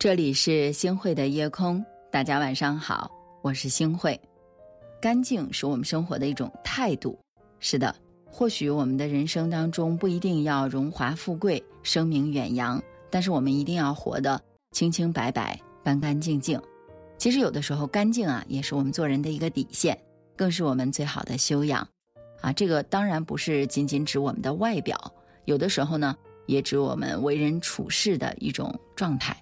这里是星汇的夜空，大家晚上好，我是星汇。干净是我们生活的一种态度。是的，或许我们的人生当中不一定要荣华富贵、声名远扬，但是我们一定要活得清清白白、干干净净。其实有的时候，干净啊，也是我们做人的一个底线，更是我们最好的修养。啊，这个当然不是仅仅指我们的外表，有的时候呢，也指我们为人处事的一种状态。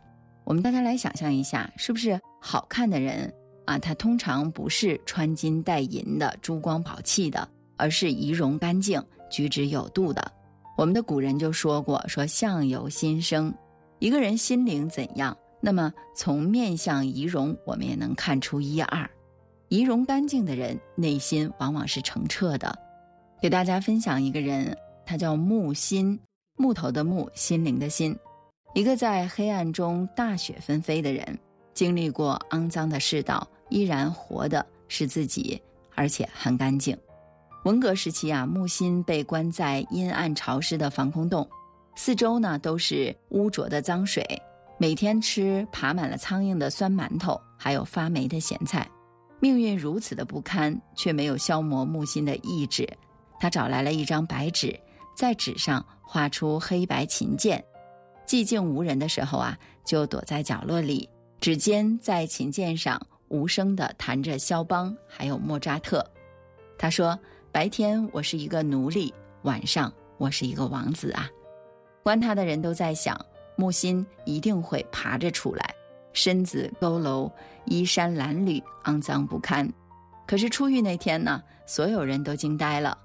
我们大家来想象一下，是不是好看的人啊？他通常不是穿金戴银的、珠光宝气的，而是仪容干净、举止有度的。我们的古人就说过：“说相由心生，一个人心灵怎样，那么从面相仪容，我们也能看出一二。仪容干净的人，内心往往是澄澈的。”给大家分享一个人，他叫木心，木头的木，心灵的心。一个在黑暗中大雪纷飞的人，经历过肮脏的世道，依然活的是自己，而且很干净。文革时期啊，木心被关在阴暗潮湿的防空洞，四周呢都是污浊的脏水，每天吃爬满了苍蝇的酸馒头，还有发霉的咸菜。命运如此的不堪，却没有消磨木心的意志。他找来了一张白纸，在纸上画出黑白琴键。寂静无人的时候啊，就躲在角落里，指尖在琴键上无声地弹着肖邦，还有莫扎特。他说：“白天我是一个奴隶，晚上我是一个王子啊。”观他的人都在想，木心一定会爬着出来，身子佝偻，衣衫褴褛，肮脏不堪。可是出狱那天呢，所有人都惊呆了。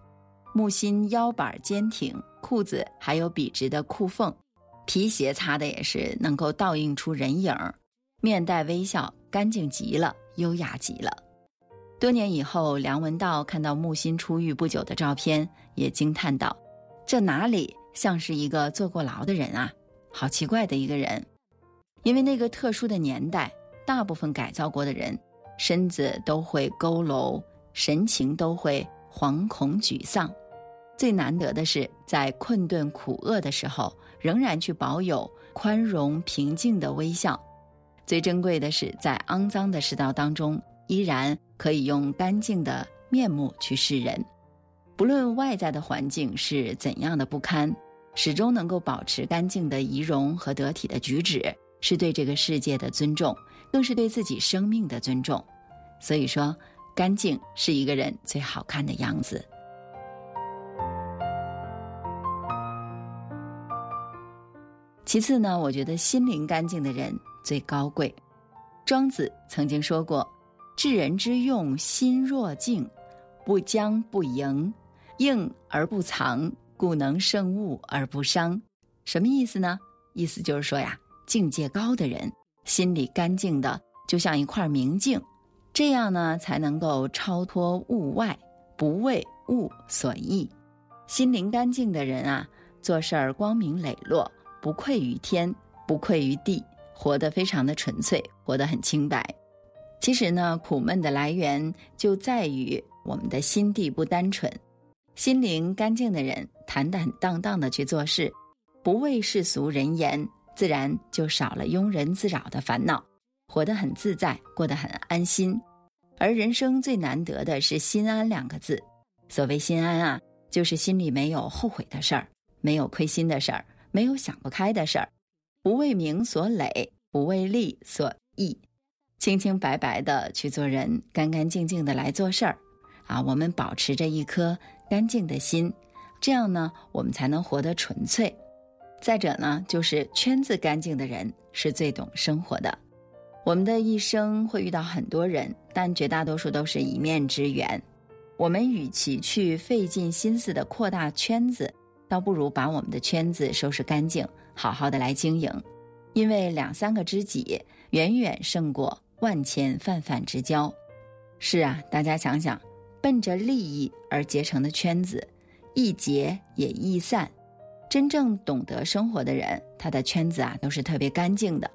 木心腰板坚挺，裤子还有笔直的裤缝。皮鞋擦的也是能够倒映出人影儿，面带微笑，干净极了，优雅极了。多年以后，梁文道看到木心出狱不久的照片，也惊叹道：“这哪里像是一个坐过牢的人啊？好奇怪的一个人！因为那个特殊的年代，大部分改造过的人，身子都会佝偻，神情都会惶恐沮丧。最难得的是，在困顿苦厄的时候。”仍然去保有宽容平静的微笑，最珍贵的是在肮脏的世道当中，依然可以用干净的面目去示人。不论外在的环境是怎样的不堪，始终能够保持干净的仪容和得体的举止，是对这个世界的尊重，更是对自己生命的尊重。所以说，干净是一个人最好看的样子。其次呢，我觉得心灵干净的人最高贵。庄子曾经说过：“治人之用，心若静，不将不迎，应而不藏，故能胜物而不伤。”什么意思呢？意思就是说呀，境界高的人，心里干净的就像一块明镜，这样呢才能够超脱物外，不为物所役。心灵干净的人啊，做事儿光明磊落。不愧于天，不愧于地，活得非常的纯粹，活得很清白。其实呢，苦闷的来源就在于我们的心地不单纯。心灵干净的人，坦坦荡荡的去做事，不畏世俗人言，自然就少了庸人自扰的烦恼，活得很自在，过得很安心。而人生最难得的是心安两个字。所谓心安啊，就是心里没有后悔的事儿，没有亏心的事儿。没有想不开的事儿，不为名所累，不为利所役，清清白白的去做人，干干净净的来做事儿，啊，我们保持着一颗干净的心，这样呢，我们才能活得纯粹。再者呢，就是圈子干净的人是最懂生活的。我们的一生会遇到很多人，但绝大多数都是一面之缘。我们与其去费尽心思的扩大圈子。倒不如把我们的圈子收拾干净，好好的来经营，因为两三个知己远远胜过万千泛泛之交。是啊，大家想想，奔着利益而结成的圈子，易结也易散。真正懂得生活的人，他的圈子啊都是特别干净的。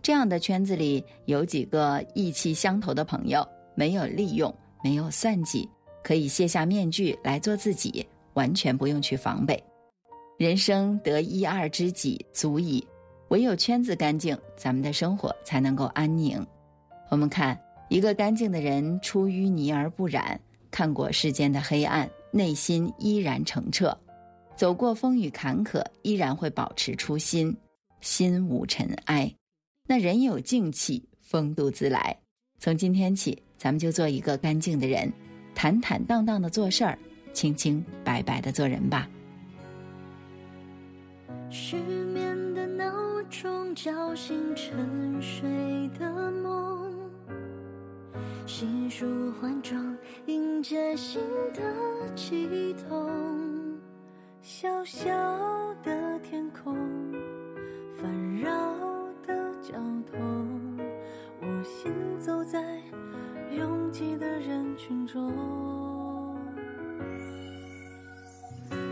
这样的圈子里有几个意气相投的朋友，没有利用，没有算计，可以卸下面具来做自己，完全不用去防备。人生得一二知己足矣，唯有圈子干净，咱们的生活才能够安宁。我们看，一个干净的人出淤泥而不染，看过世间的黑暗，内心依然澄澈；走过风雨坎坷，依然会保持初心，心无尘埃。那人有静气，风度自来。从今天起，咱们就做一个干净的人，坦坦荡荡的做事儿，清清白白的做人吧。失眠的闹钟叫醒沉睡的梦，细数换装迎接新的悸动。小小的天空，烦扰的交通，我行走在拥挤的人群中。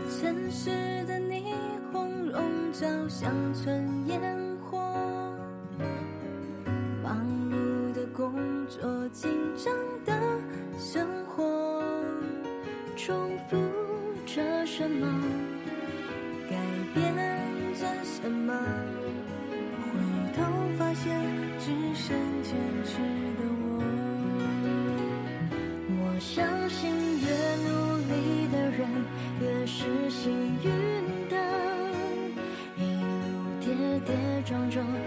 城市乡村烟火，忙碌的工作，紧张的生活，重复着什么，改变着什么？回头发现，只剩坚持的我。我相信，越努力的人越是幸运中。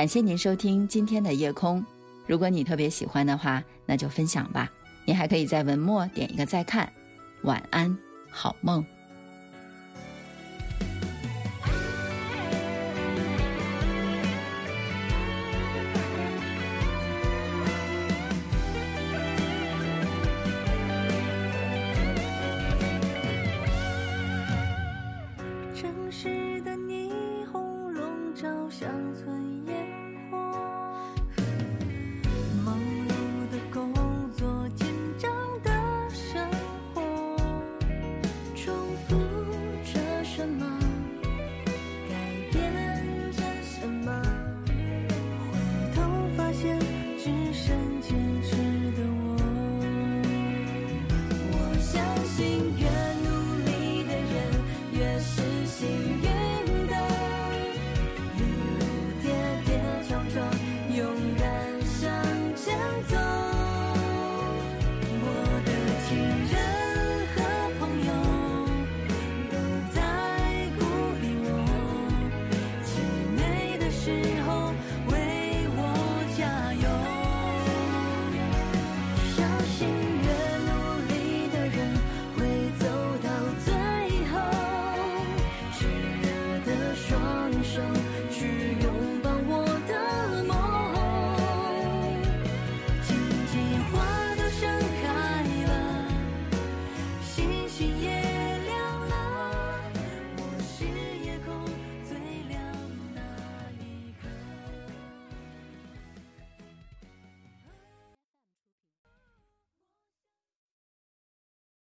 感谢您收听今天的夜空。如果你特别喜欢的话，那就分享吧。你还可以在文末点一个再看。晚安，好梦。城市的霓虹笼罩乡村